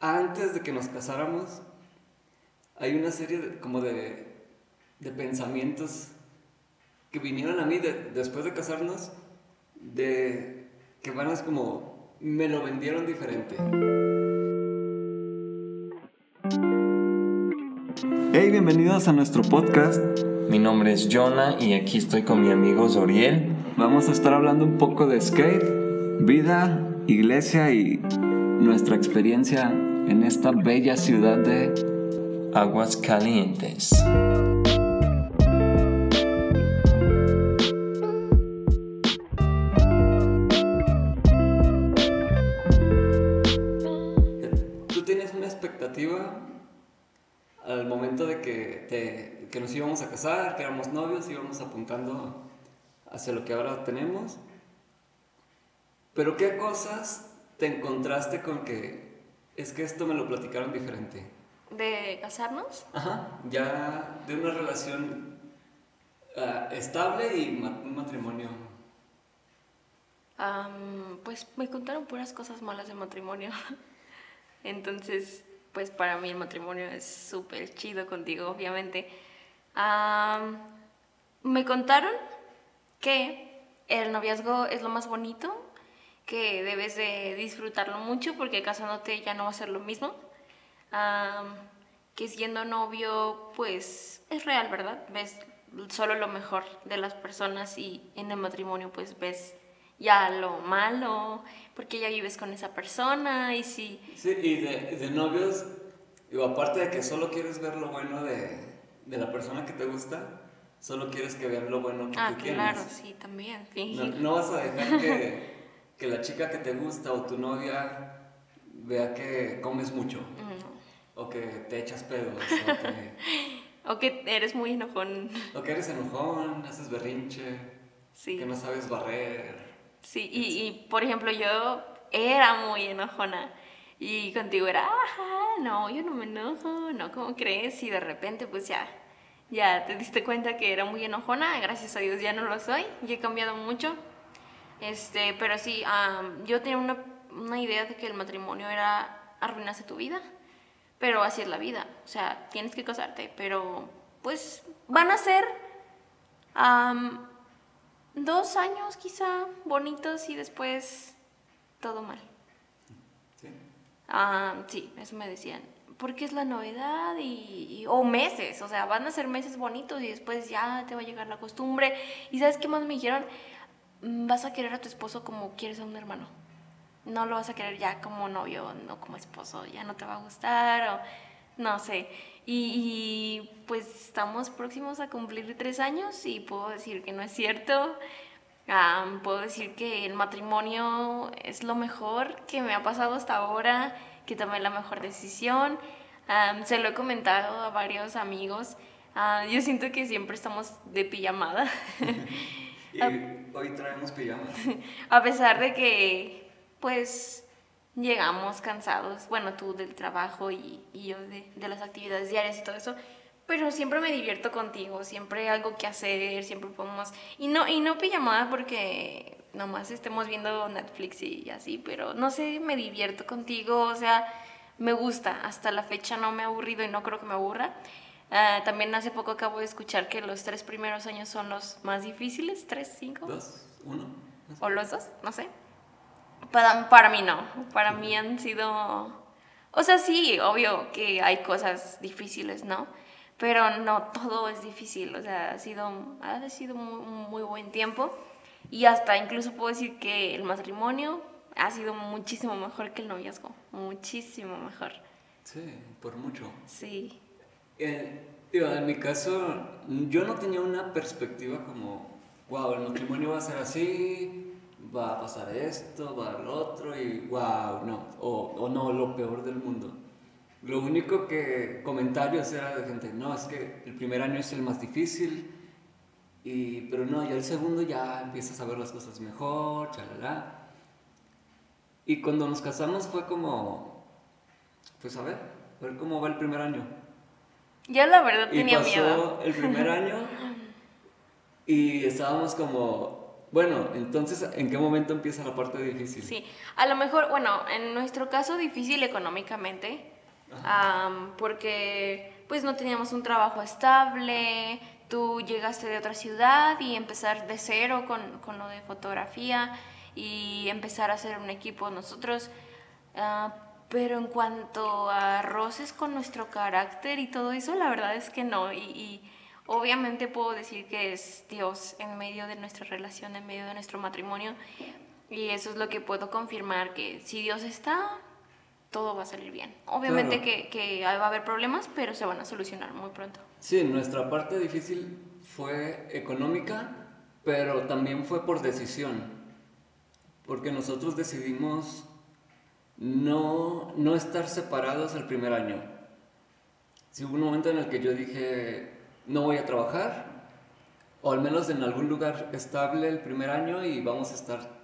antes de que nos casáramos, hay una serie de, como de, de pensamientos que vinieron a mí después de casarnos, de que van a como, me lo vendieron diferente. Hey, bienvenidos a nuestro podcast. Mi nombre es Jonah y aquí estoy con mi amigo Zoriel. Vamos a estar hablando un poco de skate, vida, iglesia y nuestra experiencia en esta bella ciudad de Aguas Calientes. ¿Tú tienes una expectativa al momento de que, nos íbamos a casar, que éramos novios, íbamos apuntando hacia lo que ahora tenemos? Pero ¿qué cosas te encontraste con que es que esto me lo platicaron diferente? ¿De casarnos? Ajá, ya de una relación ah, estable y un matrimonio. pues me contaron puras cosas malas de matrimonio. Entonces, pues para mí el matrimonio es súper chido contigo, obviamente. me contaron que el noviazgo es lo más bonito que debes de disfrutarlo mucho porque casándote ya no va a ser lo mismo. que siendo novio, pues es real, ¿verdad? Ves solo lo mejor de las personas y en el matrimonio pues ves ya lo malo, porque ya vives con esa persona y si... Sí, y de, de novios, digo, aparte de que solo quieres ver lo bueno de, de la persona que te gusta, solo quieres que vean lo bueno que ah, tú tienes. Ah, claro, sí, también, fingir. no vas a dejar que que la chica que te gusta o tu novia vea que comes mucho. O que te echas pedos. o, que... eres muy enojón. O que eres enojón, haces berrinche. Sí. Que no sabes barrer. Sí, y, y, por ejemplo yo era muy enojona. Y contigo era, ajá, no, yo no me enojo, no, ¿cómo crees? Y de repente pues ya, ya te diste cuenta que era muy enojona, gracias a Dios ya no lo soy, y he cambiado mucho. Este, pero sí, yo tenía una, una, idea de que el matrimonio era arruinarse tu vida, pero así es la vida, o sea, tienes que casarte, pero pues van a ser dos años quizá bonitos y después todo mal. Sí. sí, eso me decían. Porque es la novedad y, o meses, o sea, van a ser meses bonitos y después ya te va a llegar la costumbre. ¿Y sabes qué más me dijeron? Vas a querer a tu esposo como quieres a un hermano. No lo vas a querer ya como novio, no como esposo, ya no te va a gustar o no sé. Y, pues estamos próximos a cumplir tres años y puedo decir que no es cierto. puedo decir que el matrimonio es lo mejor que me ha pasado hasta ahora, que tomé la mejor decisión. se lo he comentado a varios amigos. yo siento que siempre estamos de pijamada. y hoy traemos pijamas. A pesar de que, pues, llegamos cansados, bueno, tú del trabajo y, y yo de, de, las actividades diarias y todo eso, pero siempre me divierto contigo, siempre hay algo que hacer, siempre podemos... Y no, y no pijamada porque nomás estemos viendo Netflix y así, pero no sé, me divierto contigo, o sea, me gusta, hasta la fecha no me ha aburrido y no creo que me aburra. Ah, también hace poco acabo de escuchar que los tres primeros años son los más difíciles, tres, cinco. Dos, uno. O los dos, no sé. Para, para mí no, para mí han sido... O sea, sí, obvio que hay cosas difíciles, ¿no? Pero no todo es difícil, o sea, ha sido, ha sido un muy buen tiempo. Y hasta incluso puedo decir que el matrimonio ha sido muchísimo mejor que el noviazgo, muchísimo mejor. Sí, por mucho. Sí. Eh, en mi caso, yo no tenía una perspectiva como, wow, el matrimonio va a ser así, va a pasar esto, va a lo otro, y wow, no, o, o no, lo peor del mundo. Lo único que comentarios era de gente, no, es que el primer año es el más difícil, y, pero no, ya el segundo ya empiezas a ver las cosas mejor, chalala. Y cuando nos casamos fue como, pues a ver, a ver cómo va el primer año. Yo la verdad y tenía pasó miedo. el primer año y estábamos como, bueno, entonces, ¿en qué momento empieza la parte difícil? Sí, a lo mejor, bueno, en nuestro caso difícil económicamente, porque pues no teníamos un trabajo estable, tú llegaste de otra ciudad y empezar de cero con, con lo de fotografía y empezar a hacer un equipo nosotros. Ah, pero en cuanto a roces con nuestro carácter y todo eso, la verdad es que no. y Obviamente puedo decir que es Dios en medio de nuestra relación, en medio de nuestro matrimonio. Y eso es lo que puedo confirmar, que si Dios está, todo va a salir bien. Obviamente que, que, va a haber problemas, pero se van a solucionar muy pronto. Sí, nuestra parte difícil fue económica, pero también fue por decisión. Porque nosotros decidimos no, no estar separados el primer año. Sí, hubo un momento en el que yo dije, no voy a trabajar, o al menos en algún lugar estable el primer año y vamos a estar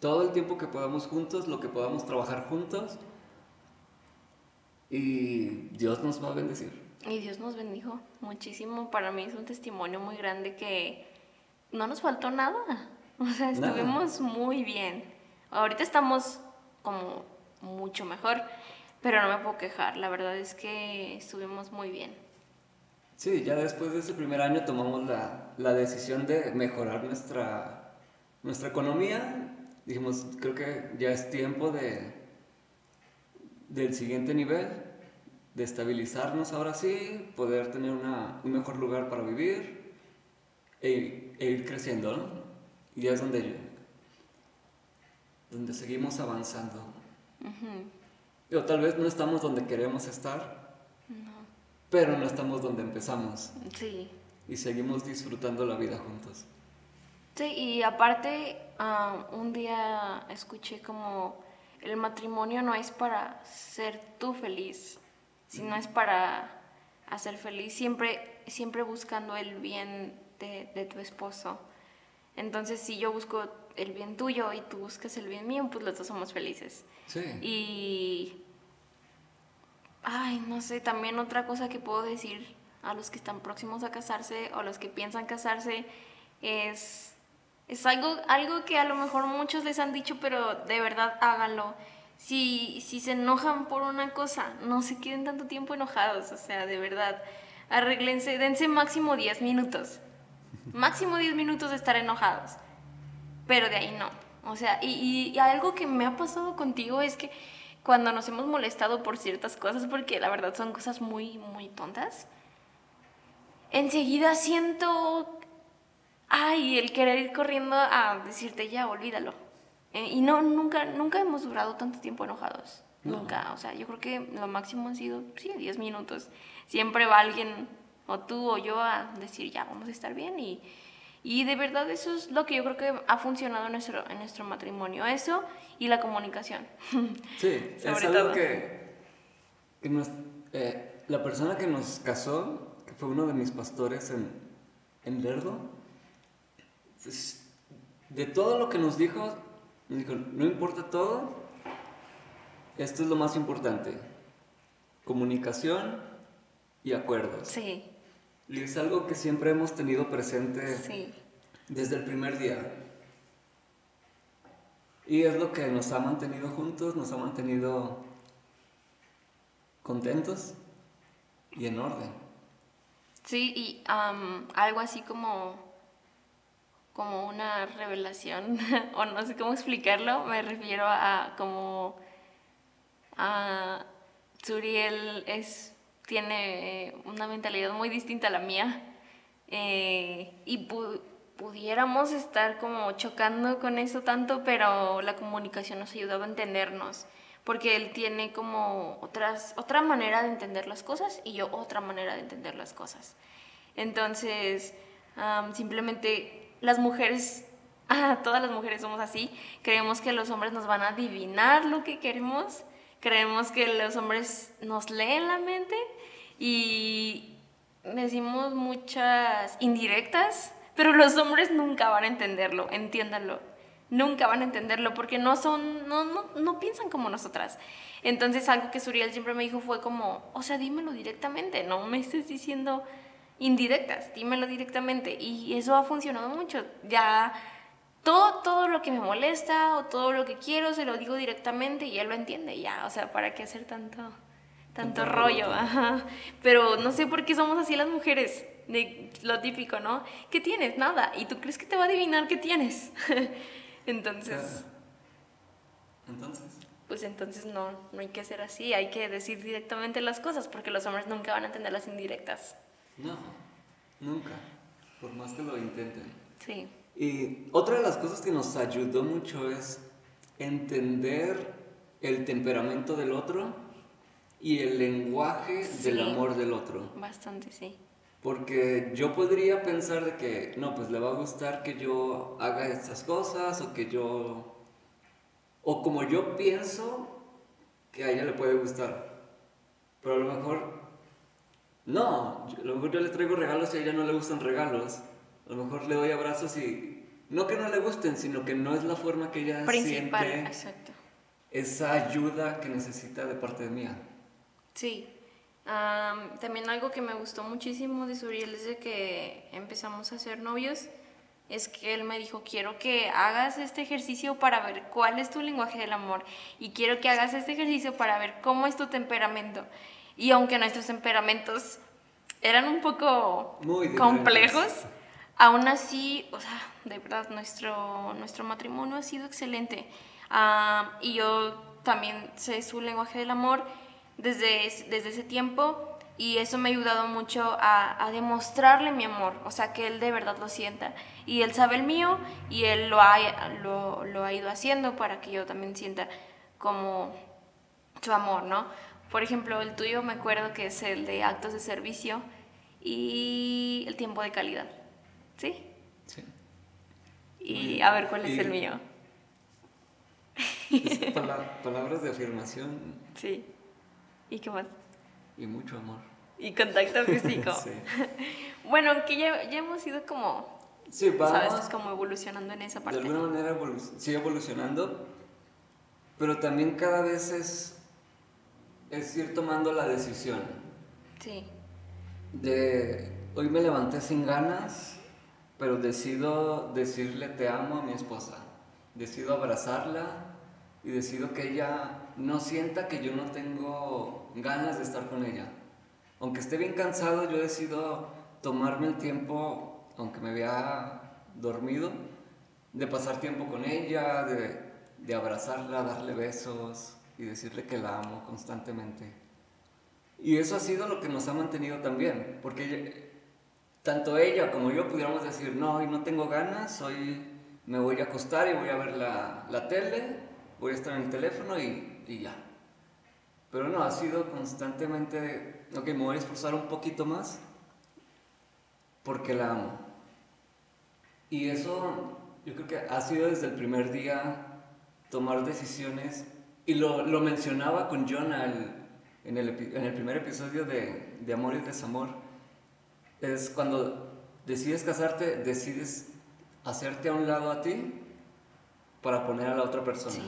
todo el tiempo que podamos juntos, lo que podamos trabajar juntos. Y Dios nos va a bendecir. Y Dios nos bendijo muchísimo. Para mí es un testimonio muy grande que no nos faltó nada. O sea, estuvimos muy bien. Ahorita estamos como mucho mejor, pero no me puedo quejar. La verdad es que estuvimos muy bien. Sí, ya después de ese primer año tomamos la, la decisión de mejorar nuestra, nuestra economía. Dijimos, creo que ya es tiempo de, del siguiente nivel, de estabilizarnos ahora sí, poder tener una, un mejor lugar para vivir e, e ir creciendo, ¿no? Y ya es donde, donde seguimos avanzando. Pero tal vez no estamos donde queremos estar, pero no estamos donde empezamos. Sí. Y seguimos disfrutando la vida juntos. Sí, y aparte, ah, un día escuché como el matrimonio no es para ser tú feliz, sino es para hacer feliz, siempre, siempre buscando el bien de, de tu esposo. Entonces, si yo busco el bien tuyo y tú buscas el bien mío, pues los dos somos felices. Sí. Y Ay, no sé, también otra cosa que puedo decir a los que están próximos a casarse o los que piensan casarse es, es algo, algo que a lo mejor muchos les han dicho, pero de verdad háganlo. Si, si se enojan por una cosa, no se queden tanto tiempo enojados, o sea, de verdad, arreglense, dense máximo 10 minutos, máximo 10 minutos de estar enojados, pero de ahí no. O sea, y, y algo que me ha pasado contigo es que cuando nos hemos molestado por ciertas cosas, porque la verdad son cosas muy, muy tontas, enseguida siento, ay, el querer ir corriendo a decirte ya, olvídalo. Eh, y no, nunca, nunca hemos durado tanto tiempo enojados. Nunca, o sea, yo creo que lo máximo han sido, sí, 10 minutos. Siempre va alguien, o tú o yo, a decir, ya, vamos a estar bien. Y, y de verdad eso es lo que yo creo que ha funcionado en nuestro, en nuestro matrimonio. Eso y la comunicación. Sí, es algo que, eh, la persona que nos casó, que fue uno de mis pastores en, en Lerdo, pues, de todo lo que nos dijo, nos dijo, no importa todo, esto es lo más importante, comunicación y acuerdos. Sí. Y es algo que siempre hemos tenido presente sí. desde el primer día. Y es lo que nos ha mantenido juntos, nos ha mantenido contentos y en orden. Sí, y algo así como, como una revelación, o no sé cómo explicarlo, me refiero a como a Suriel es, tiene una mentalidad muy distinta a la mía eh, y pudiéramos estar como chocando con eso tanto, pero la comunicación nos ha ayudado a entendernos, porque él tiene como otras, otra manera de entender las cosas y yo otra manera de entender las cosas. Entonces, simplemente las mujeres, todas las mujeres somos así, creemos que los hombres nos van a adivinar lo que queremos, creemos que los hombres nos leen la mente y decimos muchas indirectas pero los hombres nunca van a entenderlo, entiéndanlo. Nunca van a entenderlo porque no son, no, no, no piensan como nosotras. Entonces algo que Suriel siempre me dijo fue como, o sea, dímelo directamente, no me estés diciendo indirectas, dímelo directamente. Y eso ha funcionado mucho. Ya todo, todo lo que me molesta o todo lo que quiero se lo digo directamente y él lo entiende ya, o sea, ¿para qué hacer tanto, tanto rollo? Ajá. Pero no sé por qué somos así las mujeres, de lo típico, ¿no? ¿Qué tienes? Nada. ¿Y tú crees que te va a adivinar qué tienes? entonces... Entonces. Pues entonces no, no hay que ser así, hay que decir directamente las cosas porque los hombres nunca van a entender las indirectas. No, nunca, por más que lo intenten. Sí. Y otra de las cosas que nos ayudó mucho es entender el temperamento del otro y el lenguaje del amor del otro. Bastante, sí. Porque yo podría pensar de que, no, pues le va a gustar que yo haga estas cosas o que yo... O como yo pienso que a ella le puede gustar. Pero a lo mejor... No, a lo mejor yo le traigo regalos y a ella no le gustan regalos. A lo mejor le doy abrazos y no que no le gusten, sino que no es la forma que ella Principal, siente exacto. esa ayuda que necesita de parte de mía. Sí. también algo que me gustó muchísimo de Suriel desde que empezamos a ser novios es que él me dijo, quiero que hagas este ejercicio para ver cuál es tu lenguaje del amor y quiero que hagas este ejercicio para ver cómo es tu temperamento. Y aunque nuestros temperamentos eran un poco complejos, aún así, o sea, de verdad, nuestro, nuestro matrimonio ha sido excelente. y yo también sé su lenguaje del amor desde, desde ese tiempo y eso me ha ayudado mucho a, a, demostrarle mi amor, o sea, que él de verdad lo sienta. Y él sabe el mío y él lo ha, lo, lo ha ido haciendo para que yo también sienta como su amor, ¿no? Por ejemplo, el tuyo me acuerdo que es el de actos de servicio y el tiempo de calidad. ¿Sí? Sí. Y a ver cuál es el mío. palabras de afirmación. Sí. ¿Y qué más? Y mucho amor. Y contacto físico. sí. Bueno, aunque ya, ya hemos ido como... Sí, vamos. ¿Sabes? Como evolucionando en esa parte. De alguna manera sigue evolucionando, pero también cada vez es, es ir tomando la decisión. Sí. De hoy me levanté sin ganas, pero decido decirle te amo a mi esposa. Decido abrazarla y decido que ella no sienta que yo no tengo ganas de estar con ella. Aunque esté bien cansado, yo decido tomarme el tiempo, aunque me vea dormido, de pasar tiempo con ella, de, de abrazarla, darle besos y decirle que la amo constantemente. Y eso ha sido lo que nos ha mantenido también, porque tanto ella como yo pudiéramos decir, no, hoy no tengo ganas, hoy me voy a acostar y voy a ver la, la tele, voy a estar en el teléfono y, y, ya. Pero no, ha sido constantemente, ok, me voy a esforzar un poquito más porque la amo. Y eso yo creo que ha sido desde el primer día tomar decisiones, y lo, lo mencionaba con Jonah en, el, en el primer episodio de, de Amor y Desamor es cuando decides casarte, decides hacerte a un lado a ti para poner a la otra persona.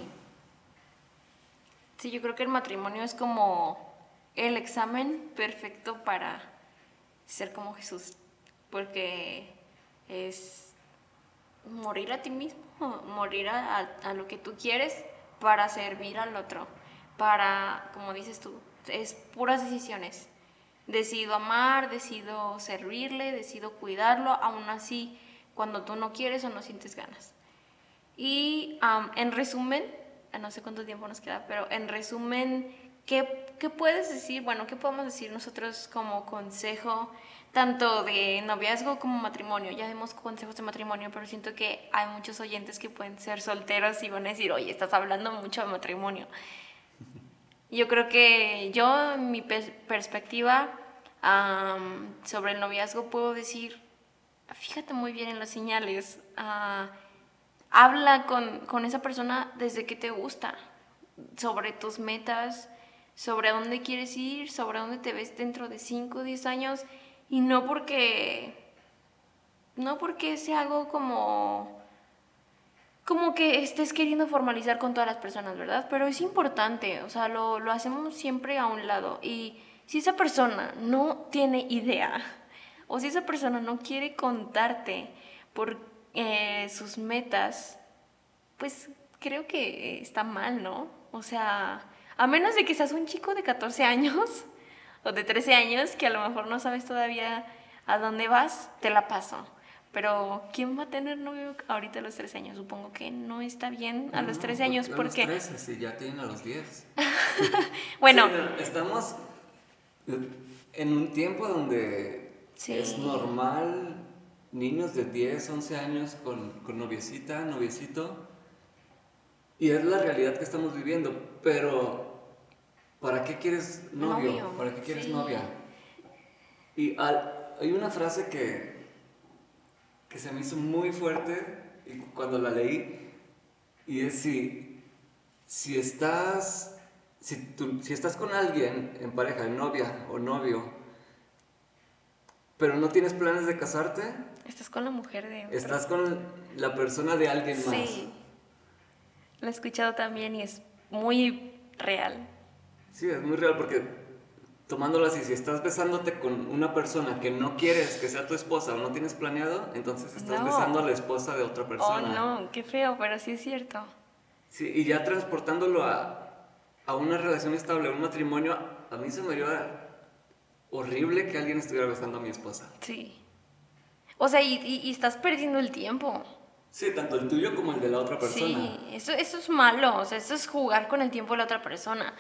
Sí, yo creo que el matrimonio es como el examen perfecto para ser como Jesús, porque es morir a ti mismo, morir a, lo que tú quieres para servir al otro, para, como dices tú, es puras decisiones decido amar, decido servirle, decido cuidarlo, aún así cuando tú no quieres o no sientes ganas. Y en resumen, no sé cuánto tiempo nos queda, pero en resumen, ¿qué, ¿qué, puedes decir? Bueno, ¿qué podemos decir nosotros como consejo, tanto de noviazgo como matrimonio? Ya dimos consejos de matrimonio, pero siento que hay muchos oyentes que pueden ser solteros y van a decir, oye, estás hablando mucho de matrimonio. Yo creo que yo, en mi perspectiva sobre el noviazgo, puedo decir, fíjate muy bien en las señales. Ah, habla con, con, esa persona desde que te gusta, sobre tus metas, sobre dónde quieres ir, sobre dónde te ves dentro de 5 o 10 años, y no porque, no porque sea algo como como que estés queriendo formalizar con todas las personas, ¿verdad? Pero es importante, o sea, lo, lo hacemos siempre a un lado. Y si esa persona no tiene idea, o si esa persona no quiere contarte por eh, sus metas, pues creo que está mal, ¿no? O sea, a menos de que seas un chico de 14 años o de 13 años que a lo mejor no sabes todavía a dónde vas, te la paso. Pero ¿quién va a tener novio ahorita a los 13 años? Supongo que no está bien a los 13 años porque... A los 13, sí, ya tienen a los 10. bueno. estamos en un tiempo donde es normal niños de 10, 11 años con, con noviecita, noviecito. Y es la realidad que estamos viviendo. Pero, ¿para qué quieres novio? ¿Para qué quieres novia? Y hay una frase que, que se me hizo muy fuerte y cuando la leí. Y es si, si estás si, tú, si estás con alguien en pareja, en novia o novio, pero no tienes planes de casarte, estás con la mujer de Estás con la persona de alguien más. Sí. Lo he escuchado también y es muy real. Sí, es muy real porque tomándolo así, si estás besándote con una persona que no quieres que sea tu esposa o no tienes planeado, entonces estás besando a la esposa de otra persona. Oh, no, qué feo, pero sí es cierto. Sí, y ya transportándolo a, a una relación estable, a un matrimonio, a mí se me haría horrible que alguien estuviera besando a mi esposa. Sí. O sea, y, estás perdiendo el tiempo. Sí, tanto el tuyo como el de la otra persona. Sí, eso, eso es malo, o sea, eso es jugar con el tiempo de la otra persona.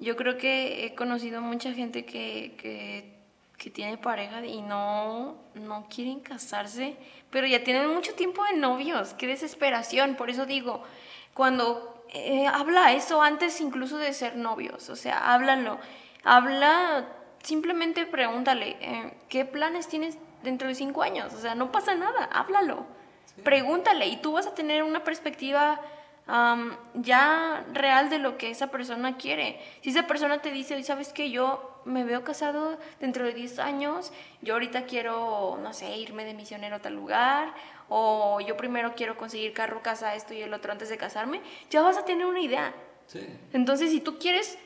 yo creo que he conocido mucha gente que, que, que, tiene pareja y no, no quieren casarse, pero ya tienen mucho tiempo de novios, qué desesperación, por eso digo, cuando eh, habla eso antes incluso de ser novios, o sea, háblalo. Habla, simplemente pregúntale, eh, ¿qué planes tienes dentro de cinco años? O sea, no pasa nada, háblalo. Pregúntale y tú vas a tener una perspectiva ya real de lo que esa persona quiere. Si esa persona te dice, ¿sabes que Yo me veo casado dentro de 10 años, yo ahorita quiero, no sé, irme de misionero a tal lugar, o yo primero quiero conseguir carro, casa, esto y el otro antes de casarme, ya vas a tener una idea. Entonces, si tú quieres,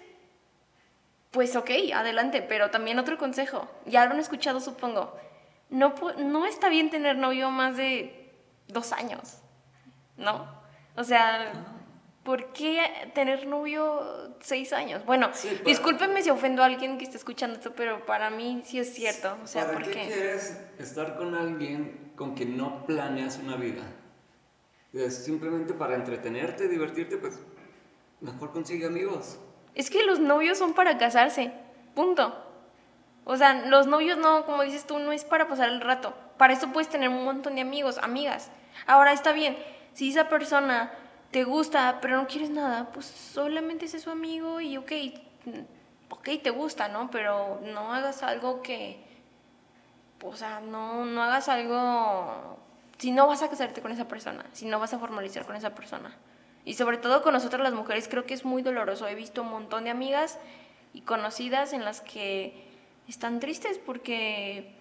pues ok, adelante, pero también otro consejo, ya lo han escuchado supongo, no, no está bien tener novio más de dos años, ¿no? O sea, ¿por qué tener novio seis años? Bueno, discúlpenme si ofendo a alguien que esté escuchando esto, pero para mí sí es cierto. O sea, ¿Para qué quieres estar con alguien con que no planeas una vida. Es simplemente para entretenerte, divertirte, pues mejor consigue amigos. Es que los novios son para casarse, punto. O sea, los novios no, como dices tú, no es para pasar el rato. Para eso puedes tener un montón de amigos, amigas. Ahora está bien, si esa persona te gusta, pero no quieres nada, pues solamente es su amigo y ok, ok, te gusta, ¿no? Pero no hagas algo que, o sea, no, no hagas algo si no vas a casarte con esa persona, si no vas a formalizar con esa persona. Y sobre todo con nosotras las mujeres creo que es muy doloroso. He visto un montón de amigas y conocidas en las que están tristes porque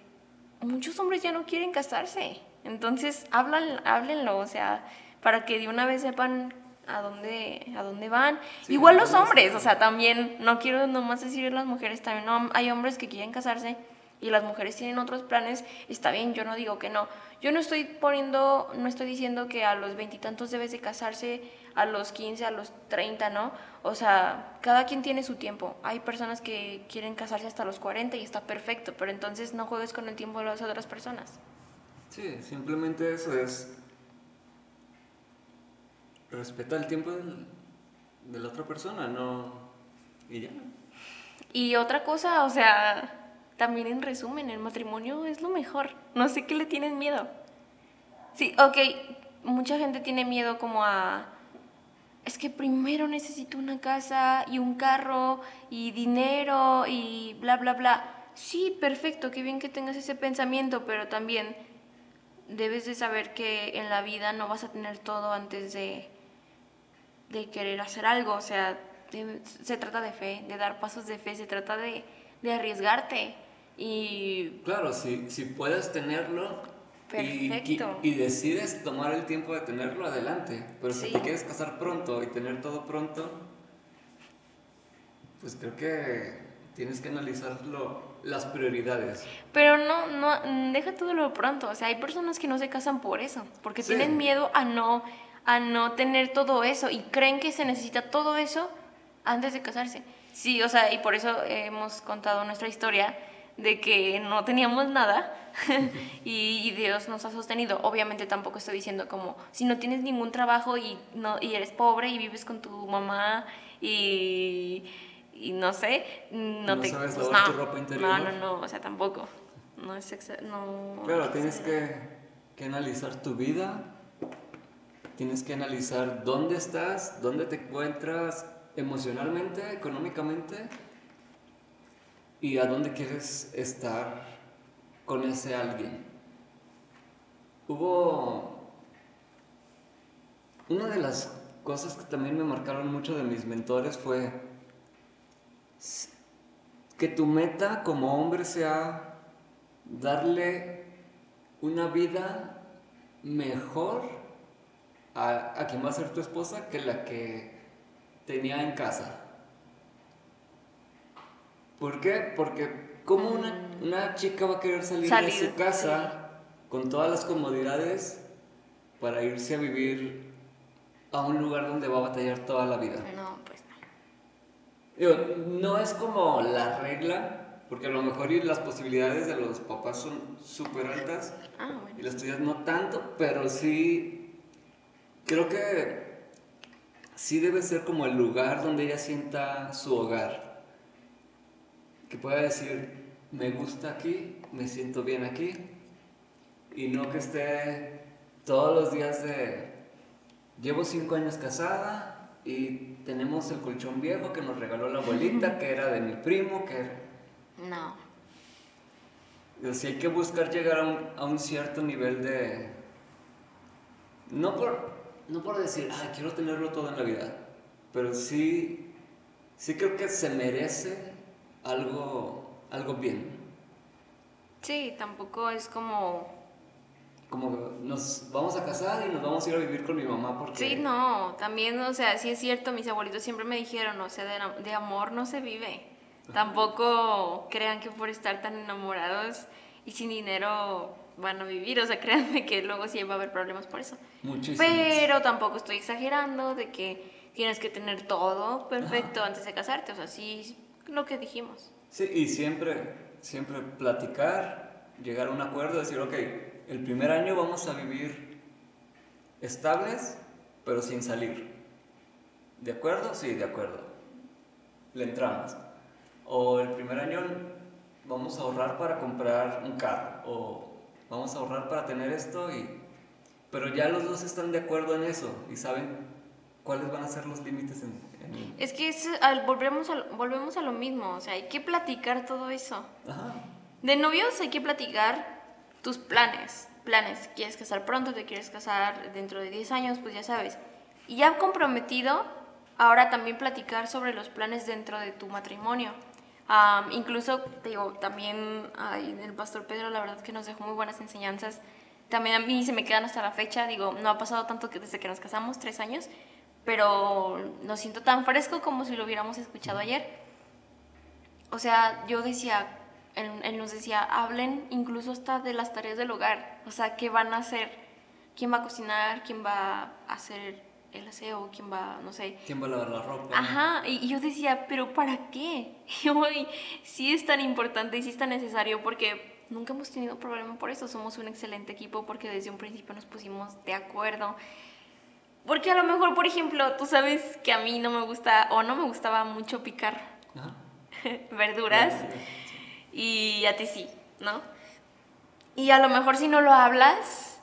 muchos hombres ya no quieren casarse. Entonces, hablan, háblenlo, o sea, para que de una vez sepan a dónde, a dónde van. Igual los hombres, o sea, también, no quiero nomás decir las mujeres, también no, hay hombres que quieren casarse y las mujeres tienen otros planes, está bien, yo no digo que no. Yo no estoy poniendo, no estoy diciendo que a los veintitantos debes de casarse, a los quince, a los treinta, ¿no? O sea, cada quien tiene su tiempo. Hay personas que quieren casarse hasta los cuarenta y está perfecto, pero entonces no juegues con el tiempo de las otras personas. Sí, simplemente eso es... Respeta el tiempo de la otra persona, no... Y ya. Y otra cosa, o sea, también en resumen, el matrimonio es lo mejor. No sé qué le tienen miedo. Sí, ok, mucha gente tiene miedo como a... Es que primero necesito una casa y un carro y dinero y bla, bla, bla. Sí, perfecto, qué bien que tengas ese pensamiento, pero también debes de saber que en la vida no vas a tener todo antes de, de querer hacer algo. O sea, se trata de fe, de dar pasos de fe, se trata de, de arriesgarte. Y... Claro, si, si puedes tenerlo y, y, decides tomar el tiempo de tenerlo, adelante. Pero si te quieres casar pronto y tener todo pronto, pues creo que Tienes que analizar las prioridades. Pero no, no, deja todo lo pronto. O sea, hay personas que no se casan por eso, porque tienen miedo a no, a no tener todo eso y creen que se necesita todo eso antes de casarse. Sí, o sea, y por eso hemos contado nuestra historia de que no teníamos nada y, Dios nos ha sostenido. Obviamente tampoco estoy diciendo como si no tienes ningún trabajo y, no, y eres pobre y vives con tu mamá y, y no sé, no, te... Sabes pues, tu ropa interior. No, no, no, o sea, tampoco. No es no, Claro, tienes que, que analizar tu vida, tienes que analizar dónde estás, dónde te encuentras emocionalmente, económicamente y a dónde quieres estar con ese alguien. Hubo una de las cosas que también me marcaron mucho de mis mentores fue que tu meta como hombre sea darle una vida mejor a, a quien va a ser tu esposa que la que tenía en casa. ¿Por qué? Porque ¿cómo una, chica va a querer salir, de su casa con todas las comodidades para irse a vivir a un lugar donde va a batallar toda la vida? No, pues no. no es como la regla, porque a lo mejor las posibilidades de los papás son súper altas ah, y las tuyas no tanto, pero sí creo que sí debe ser como el lugar donde ella sienta su hogar. Que pueda decir, me gusta aquí, me siento bien aquí. Y no que esté todos los días de, llevo cinco años casada y tenemos el colchón viejo que nos regaló la abuelita, que era de mi primo, que No. Si hay que buscar llegar a un, a un cierto nivel de... No por, no por decir, ay, quiero tenerlo todo en la vida, pero sí, sí creo que se merece algo, algo bien. Sí, tampoco es como... Como nos vamos a casar y nos vamos a ir a vivir con mi mamá porque... Sí, no, también, o sea, sí es cierto, mis abuelitos siempre me dijeron, o sea, de, de amor no se vive. Tampoco crean que por estar tan enamorados y sin dinero van a vivir. O sea, créanme que luego sí va a haber problemas por eso. Muchísimos. Pero tampoco estoy exagerando de que tienes que tener todo perfecto antes de casarte. O sea, sí, lo que dijimos. Sí, y siempre, siempre platicar, llegar a un acuerdo, decir, ok, el primer año vamos a vivir estables, pero sin salir. ¿De acuerdo? Sí, de acuerdo. Le entramos. O el primer año vamos a ahorrar para comprar un carro. O vamos a ahorrar para tener esto y... Pero ya los dos están de acuerdo en eso y saben cuáles van a ser los límites en... Es que al, volvemos, a, volvemos a lo mismo, o sea, hay que platicar todo eso. Ajá. De novios hay que platicar tus planes, planes, quieres casar pronto, te quieres casar dentro de 10 años, pues ya sabes. Y ya comprometido, ahora también platicar sobre los planes dentro de tu matrimonio incluso, digo, también el pastor Pedro, la verdad que nos dejó muy buenas enseñanzas. También a mí se me quedan hasta la fecha, digo, no ha pasado tanto que desde que nos casamos, tres años, pero lo siento tan fresco como si lo hubiéramos escuchado ayer. O sea, yo decía, él, él, nos decía, hablen incluso hasta de las tareas del hogar, o sea, qué van a hacer, quién va a cocinar, quién va a hacer el aseo, quién va, no sé. ¿Quién va a lavar la ropa? Ajá, y yo decía, pero ¿para qué? Y hoy sí es tan importante y sí es tan necesario porque nunca hemos tenido problema por eso. Somos un excelente equipo porque desde un principio nos pusimos de acuerdo. Porque a lo mejor, por ejemplo, tú sabes que a mí no me gusta o no me gustaba mucho picar verduras y a ti sí, ¿no? Y a lo mejor si no lo hablas,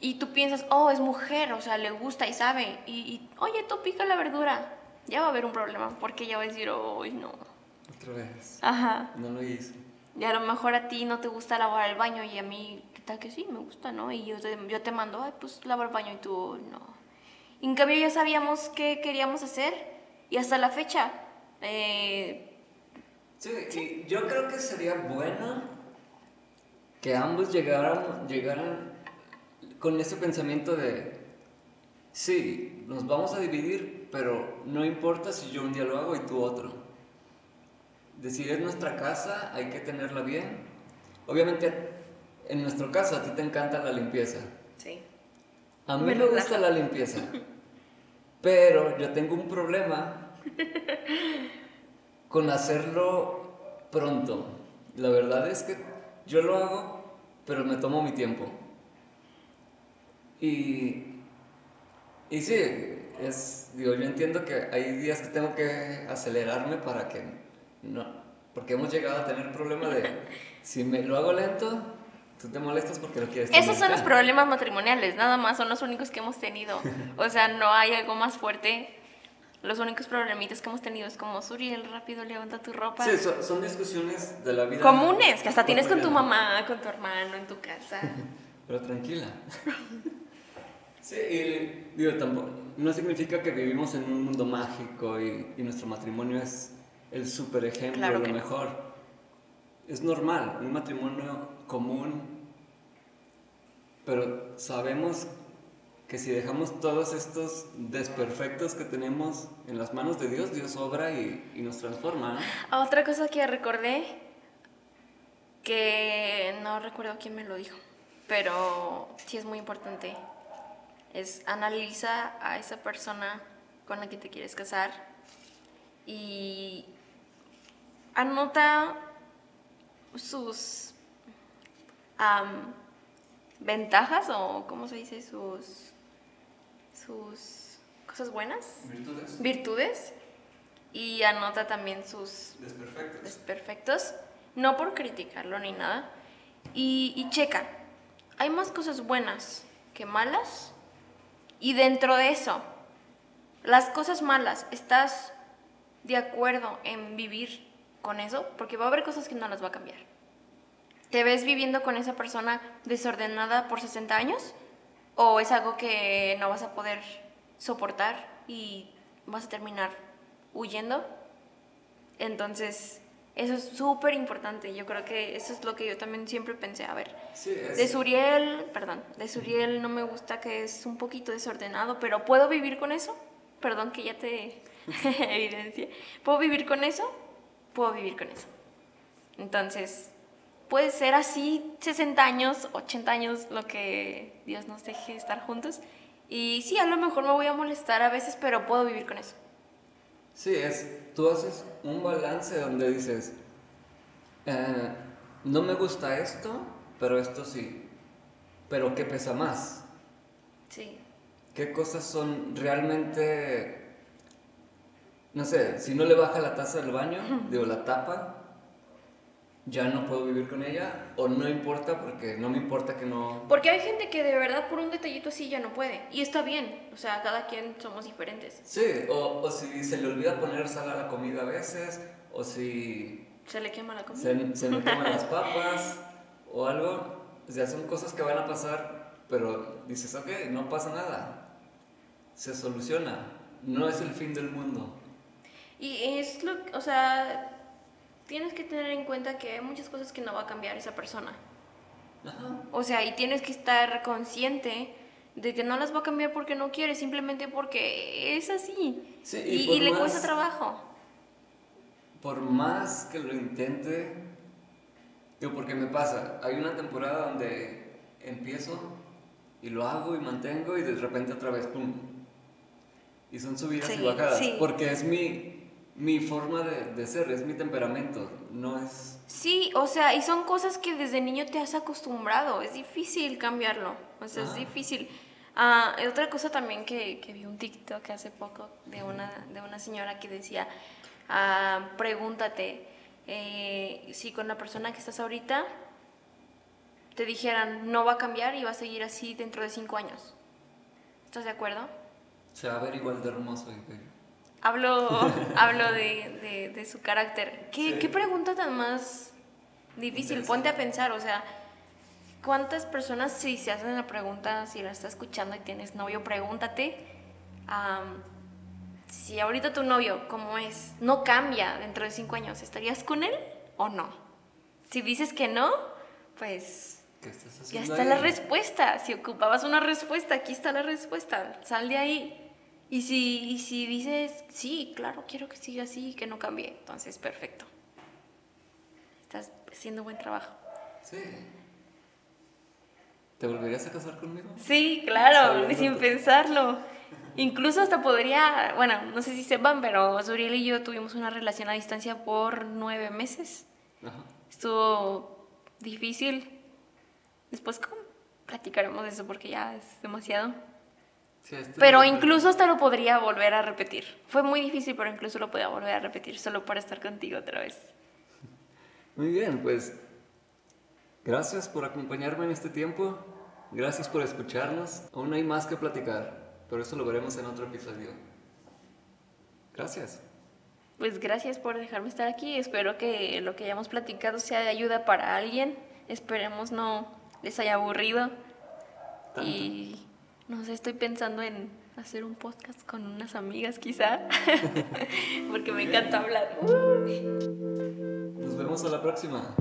y tú piensas, oh, es mujer, o sea, le gusta y sabe. Y, oye, tú pica la verdura. Ya va a haber un problema, porque ella va a decir, oh, no. Otra vez. Ajá. No lo hice. Y a lo mejor a ti no te gusta lavar el baño y a mí, ¿qué tal que sí? Me gusta, ¿no? Y yo te, yo te mando, ay, pues lava el baño y tú, no. En cambio ya sabíamos qué queríamos hacer y hasta la fecha. Eh, sí, yo creo que sería bueno que ambos llegaran, llegaran con ese pensamiento de, sí, nos vamos a dividir, pero no importa si yo un día lo hago y tú otro. decir, es nuestra casa, hay que tenerla bien. Obviamente, en nuestra casa a ti te encanta la limpieza. A mí me, gusta la limpieza. Pero yo tengo un problema con hacerlo pronto. La verdad es que yo lo hago, pero me tomo mi tiempo. Y, y sí, es, digo, yo entiendo que hay días que tengo que acelerarme para que no, porque hemos llegado a tener problema de si me lo hago lento, tú te molestas porque lo quieres. Esos son los problemas matrimoniales, nada más son los únicos que hemos tenido. O sea, no hay algo más fuerte. Los únicos problemitas que hemos tenido es como, Suriel, rápido, levanta tu ropa. Sí, son, son discusiones de la vida. Comunes, que hasta tienes con tu mamá, con tu hermano, en tu casa. Pero tranquila. sí, y digo, tampoco, no significa que vivimos en un mundo mágico y, y nuestro matrimonio es el super ejemplo, claro lo mejor. Es normal, un matrimonio común, pero sabemos que si dejamos todos estos desperfectos que tenemos en las manos de Dios, Dios obra y, nos transforma. Ah, otra cosa que recordé, que no recuerdo quién me lo dijo, pero sí es muy importante, es analiza a esa persona con la que te quieres casar y anota sus ventajas o, ¿cómo se dice? Sus, sus cosas buenas. Virtudes. Virtudes. Y anota también sus desperfectos. desperfectos. No por criticarlo ni nada. Y, y checa. Hay más cosas buenas que malas. Y dentro de eso, las cosas malas, ¿estás de acuerdo en vivir con eso, porque va a haber cosas que no las va a cambiar. ¿Te ves viviendo con esa persona desordenada por 60 años? ¿O es algo que no vas a poder soportar y vas a terminar huyendo? Entonces, eso es súper importante. Yo creo que eso es lo que yo también siempre pensé. A ver, de Suriel, perdón, de Suriel no me gusta que es un poquito desordenado, pero ¿puedo vivir con eso? Perdón que ya te evidencia. ¿Puedo vivir con eso? Puedo vivir con eso. Entonces, puede ser así 60 años, 80 años, lo que Dios nos deje estar juntos. Y sí, a lo mejor me voy a molestar a veces, pero puedo vivir con eso. Sí, es, tú haces un balance donde dices, eh, no me gusta esto, pero esto sí. Pero ¿qué pesa más? Sí. ¿Qué cosas son realmente no sé, si no le baja la taza del baño, digo, la tapa, ya no puedo vivir con ella, o no importa porque no me importa que no... Porque hay gente que de verdad por un detallito así ya no puede, y está bien, o sea, cada quien somos diferentes. Sí, o, o si se le olvida poner sal a la comida a veces, o si... Se le quema la comida. Se, se le queman las papas, o algo, o sea, son cosas que van a pasar, pero dices, ok, no pasa nada, se soluciona, no es el fin del mundo. Y es lo, o sea, tienes que tener en cuenta que hay muchas cosas que no va a cambiar esa persona. O sea, y tienes que estar consciente de que no las va a cambiar porque no quiere, simplemente porque es así. y, le cuesta trabajo. Por más que lo intente, digo, porque me pasa, hay una temporada donde empiezo y lo hago y mantengo y de repente otra vez, ¡pum! Y son subidas y bajadas, porque es mi, mi forma de, de, ser, es mi temperamento, no es... Sí, o sea, y son cosas que desde niño te has acostumbrado, es difícil cambiarlo, o sea, es difícil. Ah, otra cosa también que, que, vi un TikTok hace poco de una, de una señora que decía, ah, pregúntate eh, si con la persona que estás ahorita te dijeran no va a cambiar y va a seguir así dentro de cinco años. ¿Estás de acuerdo? Se va a ver igual de hermoso y Hablo, hablo de, de, su carácter. ¿Qué, ¿Qué, pregunta tan más difícil? Ponte a pensar, o sea, ¿cuántas personas si se hacen la pregunta, si la estás escuchando y tienes novio, pregúntate, si ahorita tu novio, como es, no cambia dentro de cinco años, ¿estarías con él o no? Si dices que no, pues... Ya está la respuesta. Si ocupabas una respuesta, aquí está la respuesta. Sal de ahí. Y si, si dices, sí, claro, quiero que siga así, que no cambie, entonces perfecto. estás haciendo buen trabajo. Sí. ¿Te volverías a casar conmigo? Sí, claro, sin pensarlo. Incluso hasta podría, bueno, no sé si sepan, pero Zuriel y yo tuvimos una relación a distancia por nueve meses. Ajá. Estuvo difícil. Después platicaremos de eso porque ya es demasiado. Sí, pero incluso hasta lo podría volver a repetir. Fue muy difícil, pero incluso lo podía volver a repetir solo para estar contigo otra vez. Muy bien, pues gracias por acompañarme en este tiempo. Gracias por escucharnos. Aún hay más que platicar. Pero eso lo veremos en otro episodio. Gracias. Pues gracias por dejarme estar aquí. Espero que lo que hayamos platicado sea de ayuda para alguien. Esperemos no les haya aburrido. Y no sé, estoy pensando en hacer un podcast con unas amigas quizá. Porque me encanta hablar. Nos vemos a la próxima.